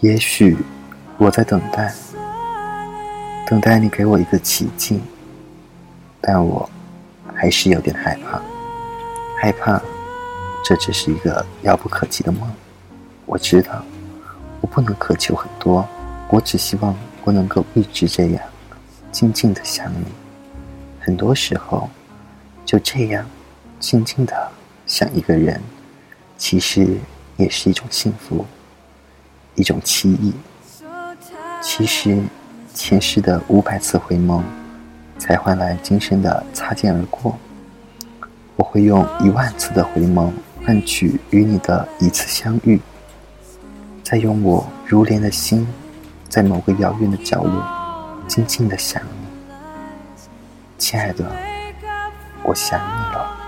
也许我在等待，等待你给我一个奇迹，但我还是有点害怕，害怕这只是一个遥不可及的梦。我知道，我不能渴求很多，我只希望我能够一直这样，静静的想你。很多时候，就这样静静的想一个人，其实也是一种幸福，一种凄意。其实，前世的五百次回眸，才换来今生的擦肩而过。我会用一万次的回眸，换取与你的一次相遇。再用我如莲的心，在某个遥远的角落，静静的想你，亲爱的，我想你了。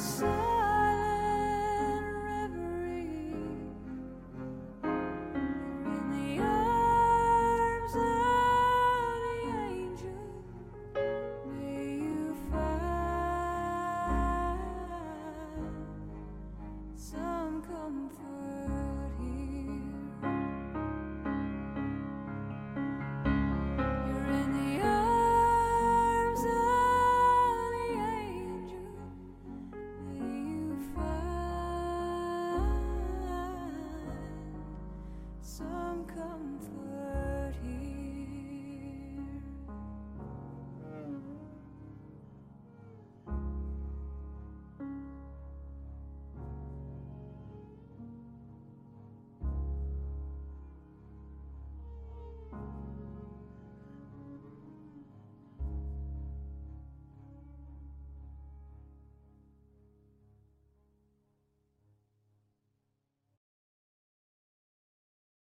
So. for